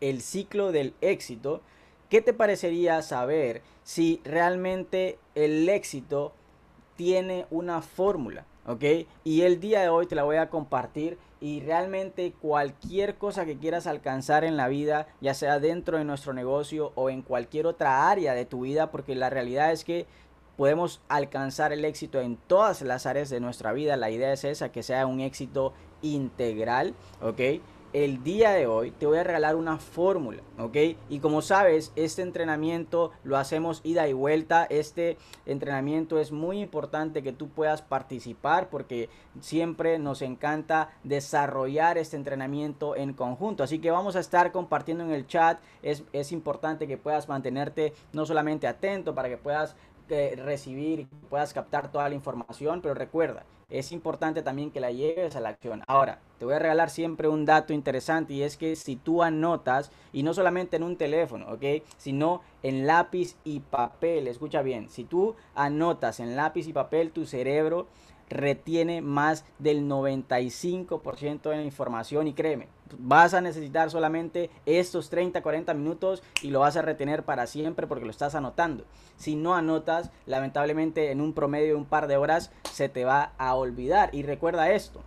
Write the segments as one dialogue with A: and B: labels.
A: el ciclo del éxito, ¿qué te parecería saber si realmente el éxito tiene una fórmula? ¿Ok? Y el día de hoy te la voy a compartir y realmente cualquier cosa que quieras alcanzar en la vida, ya sea dentro de nuestro negocio o en cualquier otra área de tu vida, porque la realidad es que podemos alcanzar el éxito en todas las áreas de nuestra vida. La idea es esa, que sea un éxito integral, ¿ok? El día de hoy te voy a regalar una fórmula, ¿ok? Y como sabes, este entrenamiento lo hacemos ida y vuelta. Este entrenamiento es muy importante que tú puedas participar porque siempre nos encanta desarrollar este entrenamiento en conjunto. Así que vamos a estar compartiendo en el chat. Es, es importante que puedas mantenerte no solamente atento para que puedas recibir y puedas captar toda la información, pero recuerda, es importante también que la lleves a la acción. Ahora, te voy a regalar siempre un dato interesante y es que si tú anotas, y no solamente en un teléfono, ¿ok? Sino en lápiz y papel, escucha bien, si tú anotas en lápiz y papel, tu cerebro retiene más del 95% de la información y créeme, vas a necesitar solamente estos 30, 40 minutos y lo vas a retener para siempre porque lo estás anotando. Si no anotas, lamentablemente en un promedio de un par de horas se te va a olvidar. Y recuerda esto,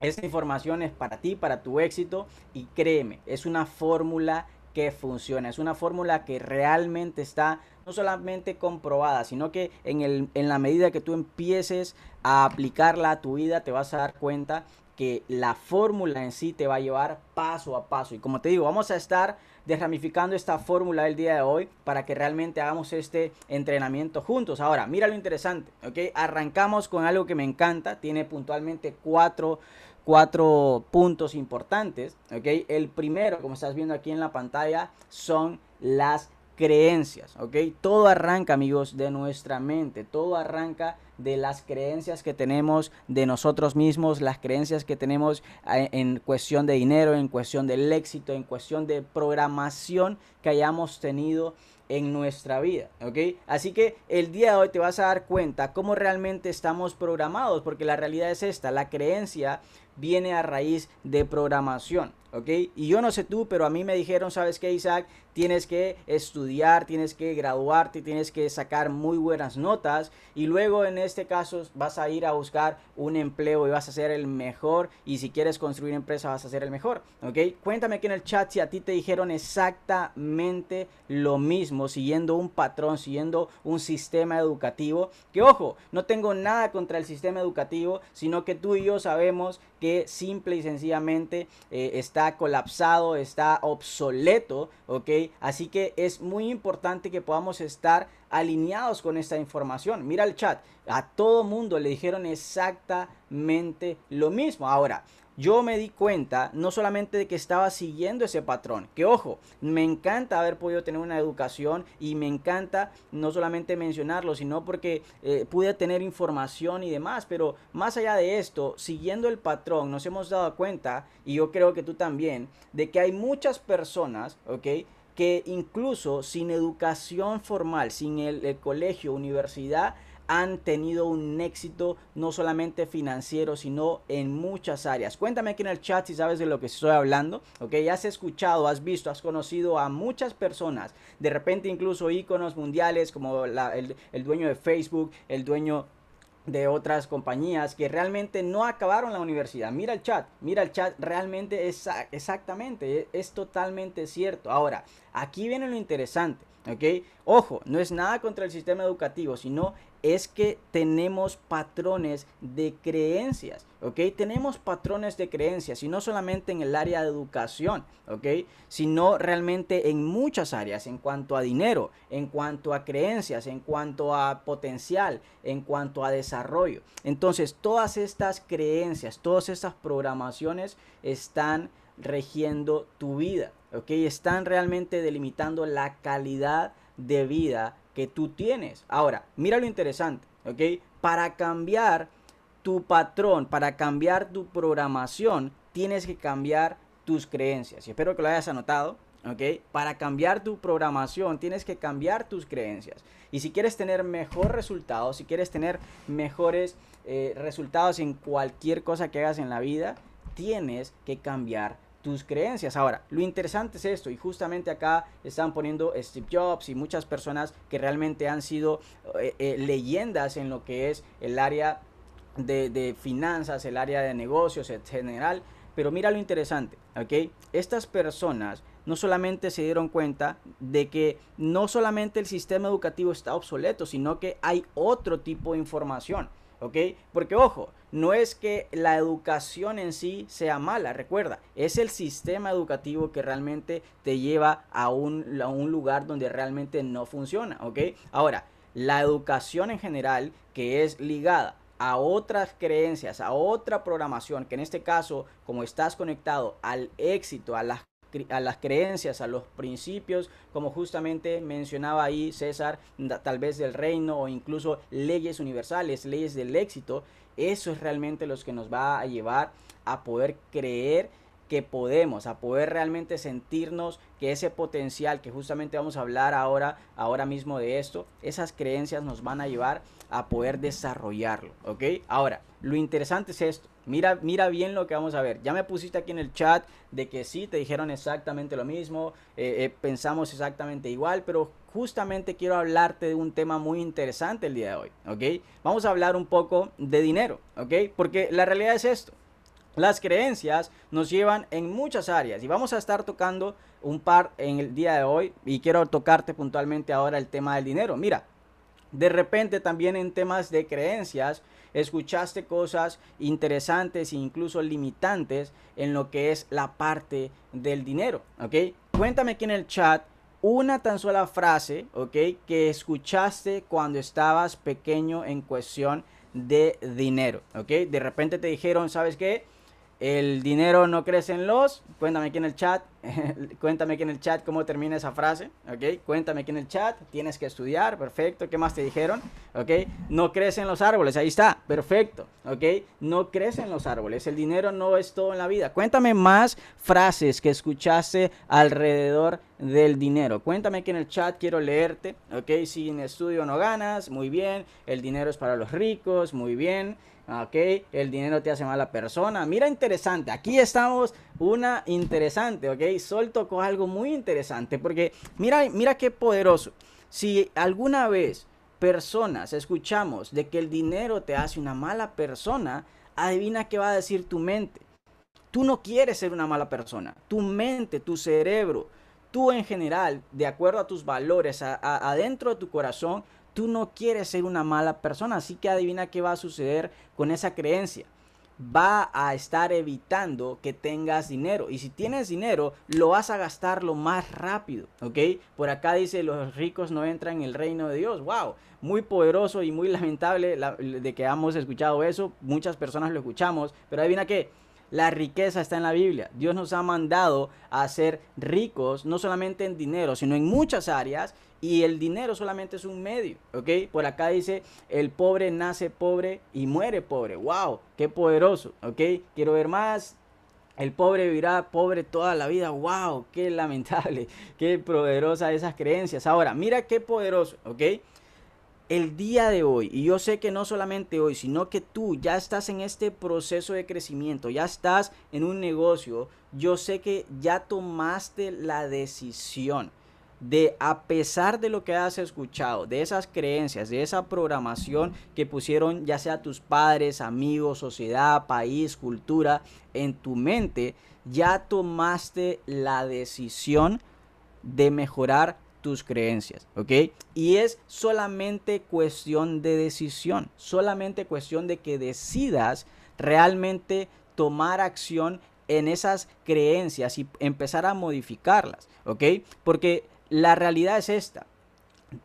A: esta información es para ti, para tu éxito y créeme, es una fórmula que funciona, es una fórmula que realmente está no solamente comprobada, sino que en, el, en la medida que tú empieces a aplicarla a tu vida, te vas a dar cuenta que la fórmula en sí te va a llevar paso a paso. Y como te digo, vamos a estar desramificando esta fórmula del día de hoy para que realmente hagamos este entrenamiento juntos. Ahora, mira lo interesante, ¿ok? Arrancamos con algo que me encanta, tiene puntualmente cuatro, cuatro puntos importantes, ¿ok? El primero, como estás viendo aquí en la pantalla, son las creencias, ¿ok? Todo arranca, amigos, de nuestra mente, todo arranca de las creencias que tenemos de nosotros mismos, las creencias que tenemos eh, en cuestión de dinero, en cuestión del éxito, en cuestión de programación que hayamos tenido en nuestra vida, ¿ok? Así que el día de hoy te vas a dar cuenta cómo realmente estamos programados, porque la realidad es esta, la creencia viene a raíz de programación, ¿ok? Y yo no sé tú, pero a mí me dijeron, ¿sabes qué, Isaac? Tienes que estudiar, tienes que graduarte, tienes que sacar muy buenas notas y luego en este caso vas a ir a buscar un empleo y vas a ser el mejor y si quieres construir empresa vas a ser el mejor, ¿ok? Cuéntame aquí en el chat si a ti te dijeron exactamente lo mismo, siguiendo un patrón, siguiendo un sistema educativo, que ojo, no tengo nada contra el sistema educativo, sino que tú y yo sabemos que simple y sencillamente eh, está colapsado, está obsoleto, ¿ok? Así que es muy importante que podamos estar alineados con esta información. Mira el chat, a todo mundo le dijeron exactamente lo mismo. Ahora, yo me di cuenta no solamente de que estaba siguiendo ese patrón, que ojo, me encanta haber podido tener una educación y me encanta no solamente mencionarlo, sino porque eh, pude tener información y demás, pero más allá de esto, siguiendo el patrón, nos hemos dado cuenta, y yo creo que tú también, de que hay muchas personas, ¿ok? que incluso sin educación formal, sin el colegio, universidad, han tenido un éxito no solamente financiero, sino en muchas áreas. Cuéntame aquí en el chat si sabes de lo que estoy hablando, ok, has escuchado, has visto, has conocido a muchas personas, de repente incluso íconos mundiales como el, el dueño de Facebook, el dueño de otras compañías que realmente no acabaron la universidad. Mira el chat, mira el chat, realmente es exactamente, es totalmente cierto. Ahora, aquí viene lo interesante. ¿ok? Ojo, no es nada contra el sistema educativo, sino es que tenemos patrones de creencias, ¿ok? Tenemos patrones de creencias y no solamente en el área de educación, ¿ok? Sino realmente en muchas áreas, en cuanto a dinero, en cuanto a creencias, en cuanto a potencial, en cuanto a desarrollo. Entonces, todas estas creencias, todas estas programaciones están regiendo tu vida, ¿ok? Están realmente delimitando la calidad de vida que tú tienes. Ahora, mira lo interesante, ¿ok? Para cambiar tu patrón, para cambiar tu programación, tienes que cambiar tus creencias. Y espero que lo hayas anotado, ¿ok? Para cambiar tu programación, tienes que cambiar tus creencias. Y si quieres tener mejor resultados, si quieres tener mejores eh, resultados en cualquier cosa que hagas en la vida, tienes que cambiar tus creencias. Ahora, lo interesante es esto, y justamente acá están poniendo Steve Jobs y muchas personas que realmente han sido eh, eh, leyendas en lo que es el área de, de, finanzas, el área de negocios en general. Pero mira lo interesante, ¿ok? Estas personas no solamente se dieron cuenta de que no solamente el sistema educativo está obsoleto, sino que hay otro tipo de información. ¿ok? Porque ojo, no es que la educación en sí sea mala, recuerda, es el sistema educativo que realmente te lleva a un, a un lugar donde realmente no funciona, ¿ok? Ahora, la educación en general que es ligada a otras creencias, a otra programación, que en este caso, como estás conectado al éxito, a las a las creencias, a los principios, como justamente mencionaba ahí César, tal vez del reino o incluso leyes universales, leyes del éxito, eso es realmente lo que nos va a llevar a poder creer que podemos, a poder realmente sentirnos que ese potencial que justamente vamos a hablar ahora, ahora mismo de esto, esas creencias nos van a llevar a poder desarrollarlo, ¿ok? Ahora, lo interesante es esto, mira, mira bien lo que vamos a ver, ya me pusiste aquí en el chat de que sí, te dijeron exactamente lo mismo, eh, eh, pensamos exactamente igual, pero justamente quiero hablarte de un tema muy interesante el día de hoy, ¿ok? Vamos a hablar un poco de dinero, ¿ok? Porque la realidad es esto. Las creencias nos llevan en muchas áreas y vamos a estar tocando un par en el día de hoy y quiero tocarte puntualmente ahora el tema del dinero. Mira, de repente también en temas de creencias escuchaste cosas interesantes e incluso limitantes en lo que es la parte del dinero, ¿ok? Cuéntame aquí en el chat una tan sola frase, ¿ok? Que escuchaste cuando estabas pequeño en cuestión de dinero, ¿ok? De repente te dijeron, ¿sabes qué? El dinero no crece en los. Cuéntame aquí en el chat. cuéntame aquí en el chat cómo termina esa frase. ¿Ok? Cuéntame aquí en el chat. Tienes que estudiar. Perfecto. ¿Qué más te dijeron? ¿Ok? No crecen los árboles. Ahí está. Perfecto. ¿Ok? No crecen los árboles. El dinero no es todo en la vida. Cuéntame más frases que escuchaste alrededor del dinero. Cuéntame aquí en el chat. Quiero leerte. ¿Ok? Sin estudio no ganas. Muy bien. El dinero es para los ricos. Muy bien. ¿Ok? El dinero te hace mala persona. Mira, interesante. Aquí estamos, una interesante, ¿ok? Sol tocó algo muy interesante porque mira, mira qué poderoso. Si alguna vez personas escuchamos de que el dinero te hace una mala persona, adivina qué va a decir tu mente. Tú no quieres ser una mala persona. Tu mente, tu cerebro, tú en general, de acuerdo a tus valores, adentro de tu corazón, tú no quieres ser una mala persona, así que adivina qué va a suceder con esa creencia. Va a estar evitando que tengas dinero. Y si tienes dinero, lo vas a gastar lo más rápido. ¿Ok? Por acá dice, los ricos no entran en el reino de Dios. ¡Wow! Muy poderoso y muy lamentable de que hemos escuchado eso. Muchas personas lo escuchamos. Pero adivina qué la riqueza está en la Biblia. Dios nos ha mandado a ser ricos, no solamente en dinero, sino en muchas áreas. Y el dinero solamente es un medio, ¿ok? Por acá dice, el pobre nace pobre y muere pobre. ¡Wow! ¡Qué poderoso! ¿Ok? Quiero ver más. El pobre vivirá pobre toda la vida. ¡Wow! ¡Qué lamentable! ¡Qué poderosa esas creencias! Ahora, mira qué poderoso, ¿ok? El día de hoy, y yo sé que no solamente hoy, sino que tú ya estás en este proceso de crecimiento, ya estás en un negocio, yo sé que ya tomaste la decisión de, a pesar de lo que has escuchado, de esas creencias, de esa programación que pusieron ya sea tus padres, amigos, sociedad, país, cultura, en tu mente, ya tomaste la decisión de mejorar tus creencias, ¿ok? Y es solamente cuestión de decisión, solamente cuestión de que decidas realmente tomar acción en esas creencias y empezar a modificarlas, ¿ok? Porque la realidad es esta.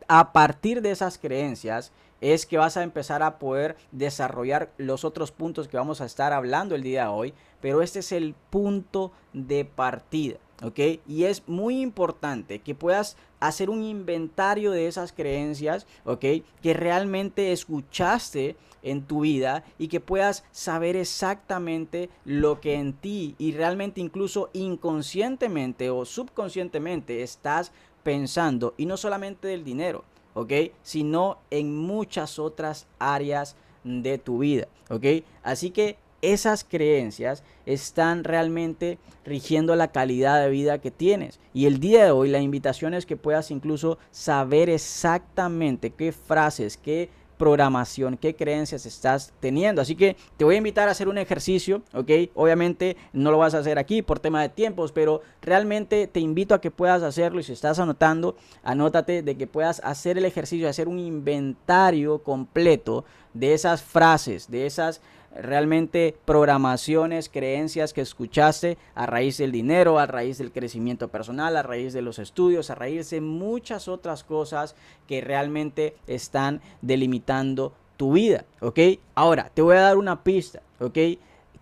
A: A partir de esas creencias es que vas a empezar a poder desarrollar los otros puntos que vamos a estar hablando el día de hoy, pero este es el punto de partida. ¿ok? Y es muy importante que puedas hacer un inventario de esas creencias, ¿ok? Que realmente escuchaste en tu vida y que puedas saber exactamente lo que en ti y realmente incluso inconscientemente o subconscientemente estás pensando y no solamente del dinero, ¿ok? Sino en muchas otras áreas de tu vida, ¿ok? Así que esas creencias están realmente rigiendo la calidad de vida que tienes. Y el día de hoy la invitación es que puedas incluso saber exactamente qué frases, qué programación, qué creencias estás teniendo. Así que te voy a invitar a hacer un ejercicio, ¿ok? Obviamente no lo vas a hacer aquí por tema de tiempos, pero realmente te invito a que puedas hacerlo y si estás anotando, anótate de que puedas hacer el ejercicio, hacer un inventario completo de esas frases, de esas realmente programaciones, creencias que escuchaste a raíz del dinero, a raíz del crecimiento personal, a raíz de los estudios, a raíz de muchas otras cosas que realmente están delimitando tu vida, ¿ok? Ahora, te voy a dar una pista, ¿ok?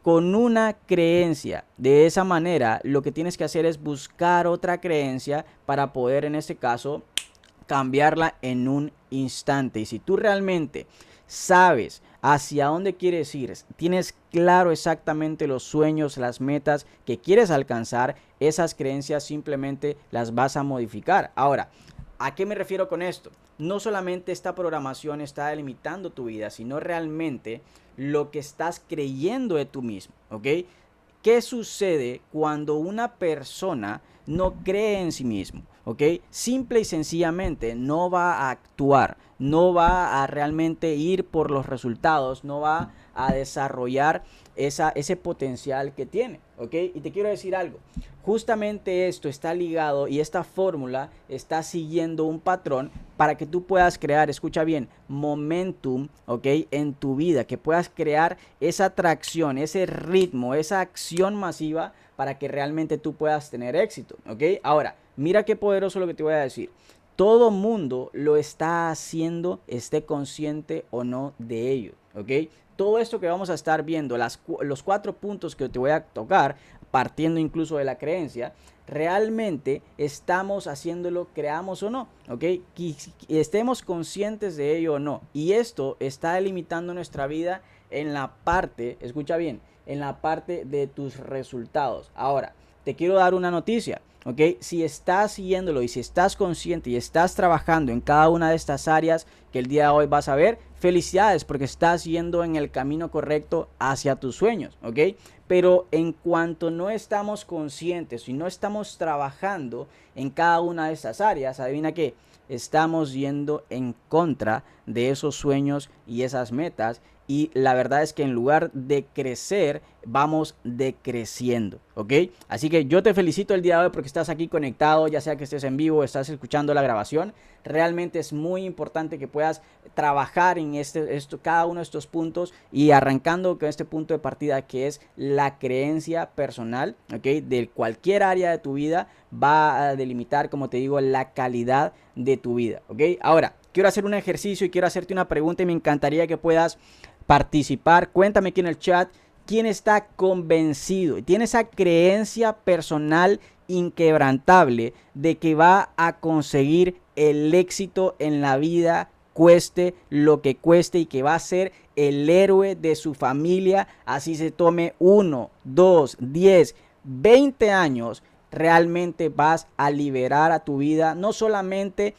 A: Con una creencia de esa manera, lo que tienes que hacer es buscar otra creencia para poder, en este caso, cambiarla en un instante. Y si tú realmente sabes hacia dónde quieres ir, tienes claro exactamente los sueños, las metas que quieres alcanzar, esas creencias simplemente las vas a modificar. Ahora, ¿a qué me refiero con esto? No solamente esta programación está delimitando tu vida, sino realmente lo que estás creyendo de tú mismo, ¿ok? ¿Qué sucede cuando una persona no cree en sí mismo? ¿Ok? Simple y sencillamente no va a actuar, no va a realmente ir por los resultados, no va a desarrollar esa, ese potencial que tiene, ¿ok? Y te quiero decir algo, justamente esto está ligado y esta fórmula está siguiendo un patrón para que tú puedas crear, escucha bien, momentum, ¿ok? En tu vida, que puedas crear esa atracción, ese ritmo, esa acción masiva para que realmente tú puedas tener éxito, ¿ok? Ahora, mira qué poderoso lo que te voy a decir todo mundo lo está haciendo, esté consciente o no de ello, ¿ok? Todo esto que vamos a estar viendo, las, los cuatro puntos que te voy a tocar, partiendo incluso de la creencia, realmente estamos haciéndolo, creamos o no, ¿ok? estemos conscientes de ello o no. Y esto está limitando nuestra vida en la parte, escucha bien, en la parte de tus resultados. Ahora, te quiero dar una noticia. ¿ok? Si estás siguiéndolo y si estás consciente y estás trabajando en cada una de estas áreas que el día de hoy vas a ver, felicidades porque estás yendo en el camino correcto hacia tus sueños, ¿ok? Pero en cuanto no estamos conscientes y no estamos trabajando en cada una de estas áreas, adivina qué, estamos yendo en contra de esos sueños y esas metas y la verdad es que en lugar de crecer, vamos decreciendo, ¿ok? Así que yo te felicito el día de hoy porque estás aquí conectado, ya sea que estés en vivo o estás escuchando la grabación. Realmente es muy importante que puedas trabajar en este, esto, cada uno de estos puntos y arrancando con este punto de partida que es la creencia personal, ¿ok? De cualquier área de tu vida va a delimitar, como te digo, la calidad de tu vida, ¿ok? Ahora, quiero hacer un ejercicio y quiero hacerte una pregunta y me encantaría que puedas participar. Cuéntame aquí en el chat quién está convencido y tiene esa creencia personal inquebrantable de que va a conseguir el éxito en la vida cueste lo que cueste y que va a ser el héroe de su familia, así se tome uno, dos, diez, veinte años, realmente vas a liberar a tu vida, no solamente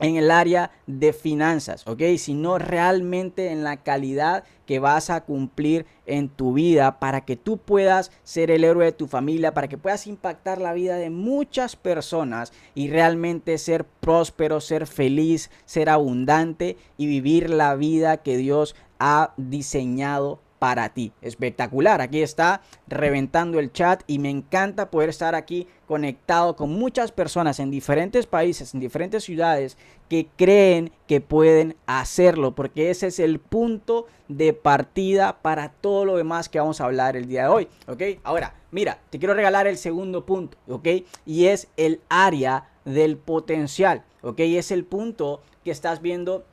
A: en el área de finanzas, ¿ok? Sino realmente en la calidad que vas a cumplir en tu vida para que tú puedas ser el héroe de tu familia, para que puedas impactar la vida de muchas personas y realmente ser próspero, ser feliz, ser abundante y vivir la vida que Dios ha diseñado para ti. Espectacular, aquí está reventando el chat y me encanta poder estar aquí conectado con muchas personas en diferentes países, en diferentes ciudades que creen que pueden hacerlo, porque ese es el punto de partida para todo lo demás que vamos a hablar el día de hoy, ¿ok? Ahora, mira, te quiero regalar el segundo punto, ¿ok? Y es el área del potencial, ¿ok? Es el punto que estás viendo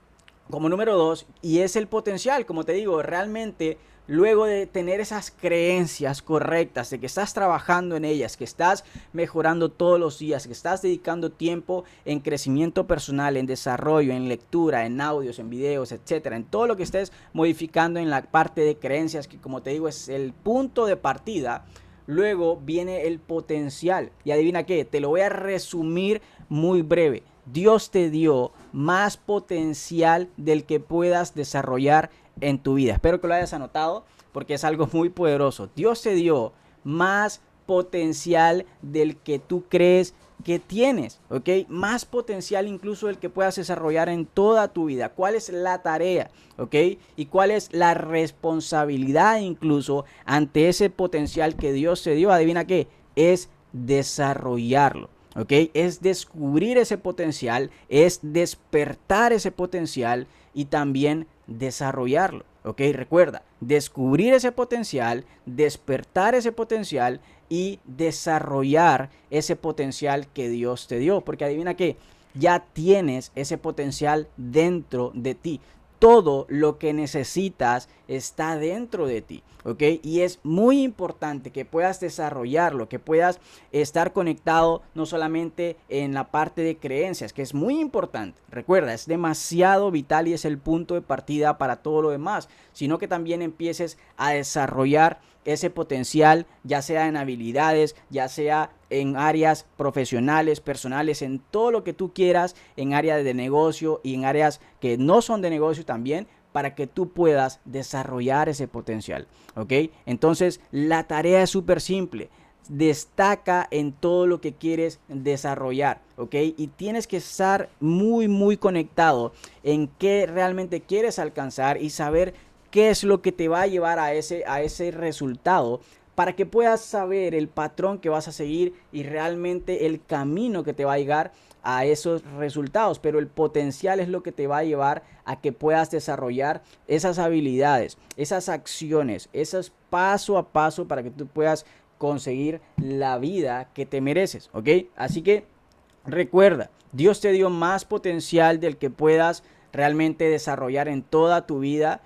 A: como número dos y es el potencial, como te digo, realmente luego de tener esas creencias correctas, de que estás trabajando en ellas, que estás mejorando todos los días, que estás dedicando tiempo en crecimiento personal, en desarrollo, en lectura, en audios, en videos, etcétera, en todo lo que estés modificando en la parte de creencias, que como te digo es el punto de partida. Luego viene el potencial. Y adivina qué, te lo voy a resumir muy breve. Dios te dio más potencial del que puedas desarrollar en tu vida. Espero que lo hayas anotado porque es algo muy poderoso. Dios te dio más potencial del que tú crees que tienes, ¿ok? Más potencial incluso del que puedas desarrollar en toda tu vida. ¿Cuál es la tarea, ¿ok? Y cuál es la responsabilidad incluso ante ese potencial que Dios te dio. Adivina qué, es desarrollarlo. ¿ok? Es descubrir ese potencial, es despertar ese potencial y también desarrollarlo, ¿ok? Recuerda, descubrir ese potencial, despertar ese potencial y desarrollar ese potencial que Dios te dio, porque adivina que ya tienes ese potencial dentro de ti todo lo que necesitas está dentro de ti, ¿ok? Y es muy importante que puedas desarrollarlo, que puedas estar conectado no solamente en la parte de creencias, que es muy importante, recuerda, es demasiado vital y es el punto de partida para todo lo demás, sino que también empieces a desarrollar ese potencial, ya sea en habilidades, ya sea en áreas profesionales, personales, en todo lo que tú quieras, en áreas de negocio y en áreas que no son de negocio también, para que tú puedas desarrollar ese potencial. ¿Ok? Entonces, la tarea es súper simple. Destaca en todo lo que quieres desarrollar, ¿ok? Y tienes que estar muy, muy conectado en qué realmente quieres alcanzar y saber qué es lo que te va a llevar a ese, a ese resultado para que puedas saber el patrón que vas a seguir y realmente el camino que te va a llegar a esos resultados, pero el potencial es lo que te va a llevar a que puedas desarrollar esas habilidades, esas acciones, esos paso a paso para que tú puedas conseguir la vida que te mereces, ¿ok? Así que recuerda, Dios te dio más potencial del que puedas realmente desarrollar en toda tu vida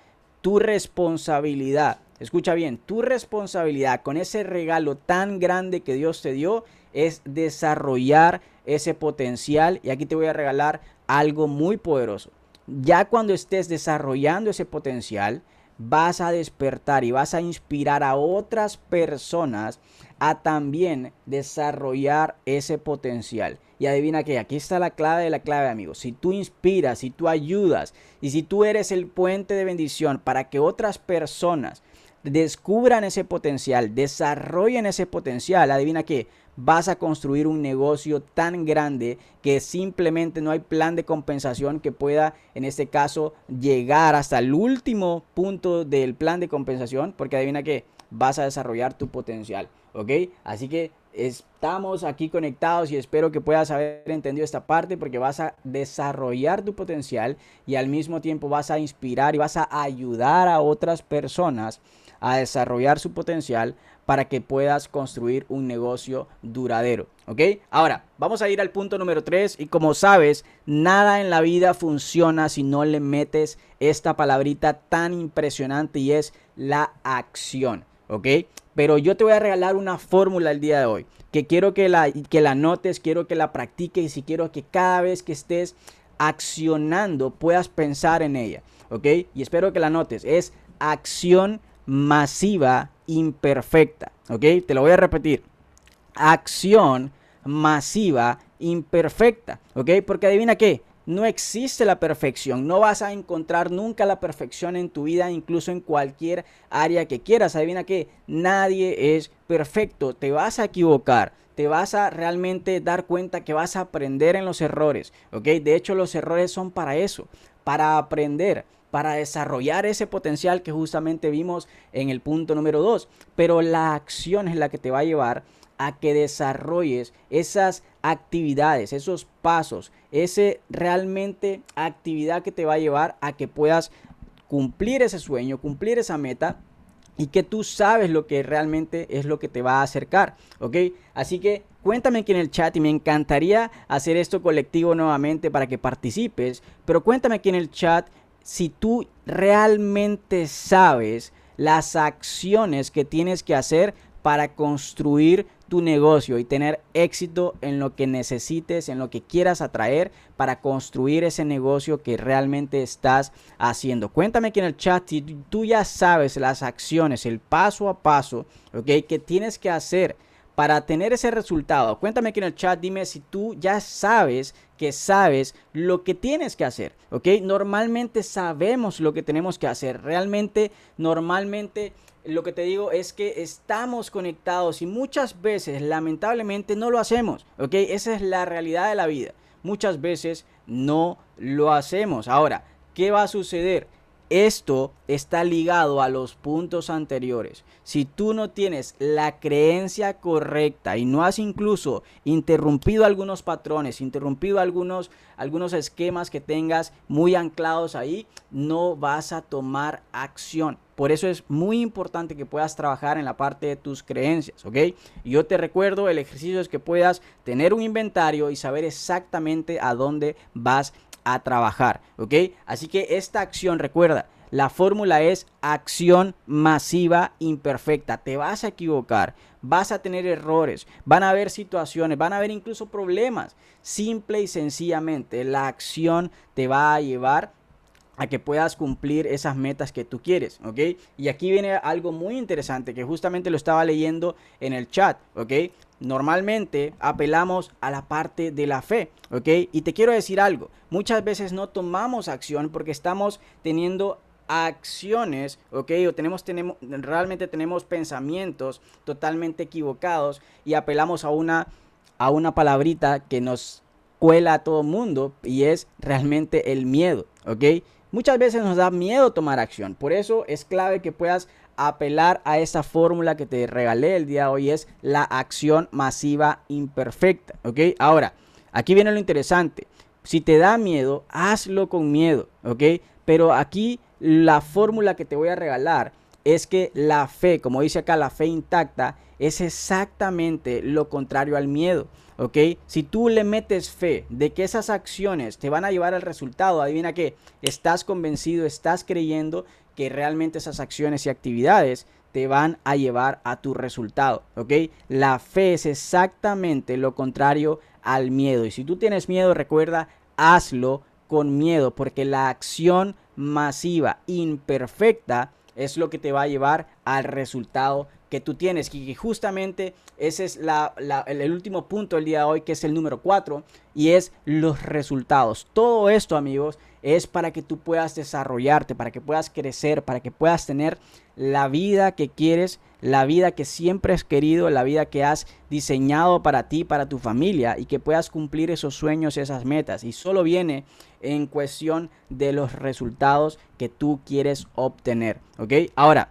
A: tu responsabilidad, escucha bien, tu responsabilidad con ese regalo tan grande que Dios te dio es desarrollar ese potencial. Y aquí te voy a regalar algo muy poderoso. Ya cuando estés desarrollando ese potencial, vas a despertar y vas a inspirar a otras personas a también desarrollar ese potencial. Y adivina que aquí está la clave de la clave, amigos. Si tú inspiras, si tú ayudas y si tú eres el puente de bendición para que otras personas descubran ese potencial, desarrollen ese potencial, adivina que vas a construir un negocio tan grande que simplemente no hay plan de compensación que pueda, en este caso, llegar hasta el último punto del plan de compensación, porque adivina que vas a desarrollar tu potencial, ¿ok? Así que estamos aquí conectados y espero que puedas haber entendido esta parte porque vas a desarrollar tu potencial y al mismo tiempo vas a inspirar y vas a ayudar a otras personas a desarrollar su potencial para que puedas construir un negocio duradero. ¿Ok? Ahora, vamos a ir al punto número 3 y como sabes, nada en la vida funciona si no le metes esta palabrita tan impresionante y es la acción. ¿Ok? Pero yo te voy a regalar una fórmula el día de hoy que quiero que la, que la notes, quiero que la practiques y quiero que cada vez que estés accionando puedas pensar en ella. ¿Ok? Y espero que la notes. Es acción masiva imperfecta. ¿Ok? Te lo voy a repetir. Acción masiva imperfecta. ¿Ok? Porque adivina qué. No existe la perfección. No vas a encontrar nunca la perfección en tu vida, incluso en cualquier área que quieras. Adivina que nadie es perfecto. Te vas a equivocar. Te vas a realmente dar cuenta que vas a aprender en los errores. ¿Ok? De hecho, los errores son para eso. Para aprender para desarrollar ese potencial que justamente vimos en el punto número 2. Pero la acción es la que te va a llevar a que desarrolles esas actividades, esos pasos, ese realmente actividad que te va a llevar a que puedas cumplir ese sueño, cumplir esa meta y que tú sabes lo que realmente es lo que te va a acercar, ¿ok? Así que cuéntame aquí en el chat y me encantaría hacer esto colectivo nuevamente para que participes, pero cuéntame aquí en el chat si tú realmente sabes las acciones que tienes que hacer para construir tu negocio y tener éxito en lo que necesites, en lo que quieras atraer para construir ese negocio que realmente estás haciendo. Cuéntame aquí en el chat si tú ya sabes las acciones, el paso a paso, ¿ok? Que tienes que hacer para tener ese resultado. Cuéntame aquí en el chat, dime si tú ya sabes que sabes lo que tienes que hacer, ¿ok? Normalmente sabemos lo que tenemos que hacer. Realmente, normalmente lo que te digo es que estamos conectados y muchas veces lamentablemente no lo hacemos, ¿ok? Esa es la realidad de la vida. Muchas veces no lo hacemos. Ahora, ¿qué va a suceder? Esto está ligado a los puntos anteriores. Si tú no tienes la creencia correcta y no has incluso interrumpido algunos patrones, interrumpido algunos, algunos esquemas que tengas muy anclados ahí, no vas a tomar acción. Por eso es muy importante que puedas trabajar en la parte de tus creencias, ¿ok? Yo te recuerdo, el ejercicio es que puedas tener un inventario y saber exactamente a dónde vas trabajar, ¿ok? Así que esta acción, recuerda, la fórmula es acción masiva imperfecta. Te vas a equivocar, vas a tener errores, van a haber situaciones, van a haber incluso problemas. Simple y sencillamente, la acción te va a llevar a que puedas cumplir esas metas que tú quieres, ¿ok? Y aquí viene algo muy interesante que justamente lo estaba leyendo en el chat, ¿ok? Normalmente apelamos a la parte de la fe, ¿ok? Y te quiero decir algo, muchas veces no tomamos acción porque estamos teniendo acciones, ¿ok? O tenemos, tenemos, realmente tenemos pensamientos totalmente equivocados y apelamos a una, a una palabrita que nos cuela a todo mundo y es realmente el miedo, ¿ok? Muchas veces nos da miedo tomar acción, por eso es clave que puedas apelar a esa fórmula que te regalé el día de hoy, es la acción masiva imperfecta, ¿ok? Ahora, aquí viene lo interesante, si te da miedo, hazlo con miedo, ¿ok? Pero aquí la fórmula que te voy a regalar es que la fe, como dice acá, la fe intacta, es exactamente lo contrario al miedo. ¿Ok? Si tú le metes fe de que esas acciones te van a llevar al resultado, adivina que estás convencido, estás creyendo que realmente esas acciones y actividades te van a llevar a tu resultado, ¿ok? La fe es exactamente lo contrario al miedo. Y si tú tienes miedo, recuerda, hazlo con miedo, porque la acción masiva, imperfecta, es lo que te va a llevar al resultado que tú tienes. Y justamente ese es el último punto del día de hoy, que es el número 4, y es los resultados. Todo esto, amigos, es para que tú puedas desarrollarte, para que puedas crecer, para que puedas tener la vida que quieres, la vida que siempre has querido, la vida que has diseñado para ti, para tu familia, y que puedas cumplir esos sueños, esas metas. Y solo viene en cuestión de los resultados que tú quieres obtener. ¿Ok? Ahora,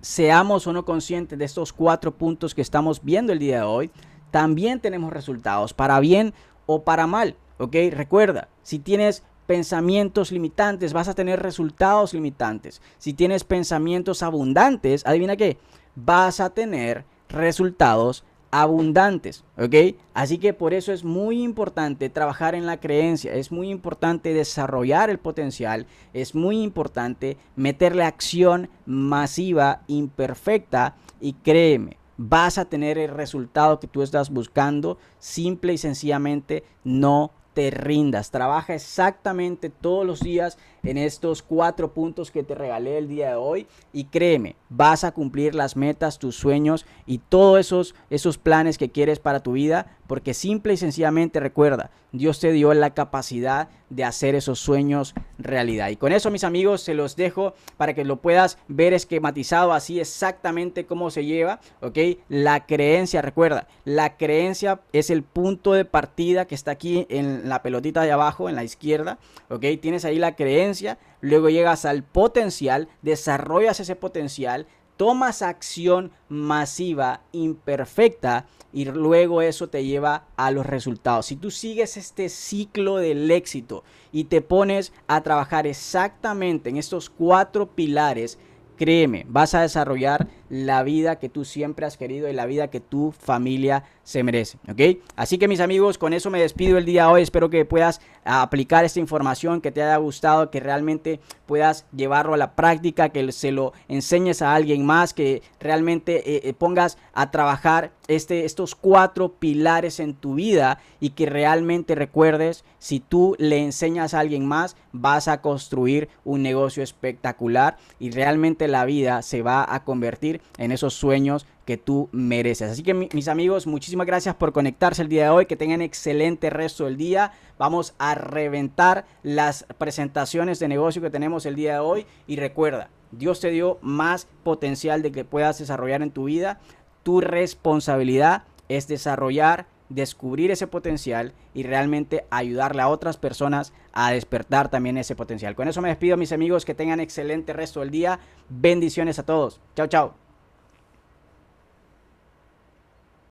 A: seamos o no conscientes de estos cuatro puntos que estamos viendo el día de hoy, también tenemos resultados, para bien o para mal. ¿Ok? Recuerda, si tienes pensamientos limitantes, vas a tener resultados limitantes. Si tienes pensamientos abundantes, adivina qué, vas a tener resultados abundantes, ¿ok? Así que por eso es muy importante trabajar en la creencia, es muy importante desarrollar el potencial, es muy importante meterle acción masiva, imperfecta y créeme, vas a tener el resultado que tú estás buscando, simple y sencillamente no te rindas. Trabaja exactamente todos los días en estos cuatro puntos que te regalé el día de hoy y créeme, vas a cumplir las metas, tus sueños y todos esos, esos planes que quieres para tu vida porque simple y sencillamente recuerda, Dios te dio la capacidad de hacer esos sueños realidad. Y con eso, mis amigos, se los dejo para que lo puedas ver esquematizado así exactamente cómo se lleva, ¿ok? La creencia, recuerda, la creencia es el punto de partida que está aquí en la pelotita de abajo, en la izquierda, ¿ok? Tienes ahí la creencia, luego llegas al potencial, desarrollas ese potencial, tomas acción masiva, imperfecta, y luego eso te lleva a los resultados. Si tú sigues este ciclo del éxito y te pones a trabajar exactamente en estos cuatro pilares, créeme, vas a desarrollar la vida que tú siempre has querido y la vida que tu familia se merece, ¿ok? Así que mis amigos, con eso me despido el día de hoy. Espero que puedas aplicar esta información, que te haya gustado, que realmente puedas llevarlo a la práctica, que se lo enseñes a alguien más, que realmente eh, eh, pongas a trabajar este, estos cuatro pilares en tu vida y que realmente recuerdes, si tú le enseñas a alguien más, vas a construir un negocio espectacular y realmente la vida se va a convertir en esos sueños que tú mereces. Así que mis amigos, muchísimas gracias por conectarse el día de hoy. Que tengan excelente resto del día. Vamos a reventar las presentaciones de negocio que tenemos el día de hoy. Y recuerda, Dios te dio más potencial de que puedas desarrollar en tu vida. Tu responsabilidad es desarrollar, descubrir ese potencial y realmente ayudarle a otras personas a despertar también ese potencial. Con eso me despido mis amigos, que tengan excelente resto del día. Bendiciones a todos. Chao, chao.